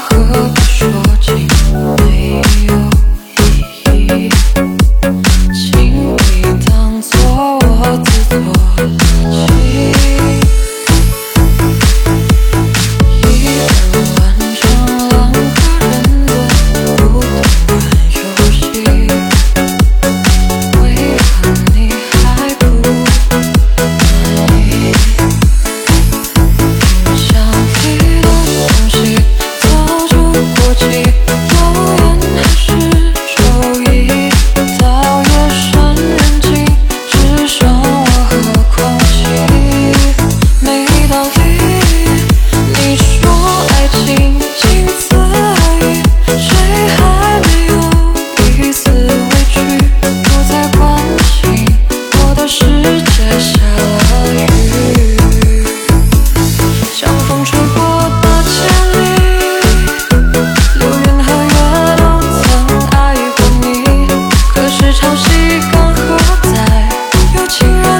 何必说起？息刚好在有情人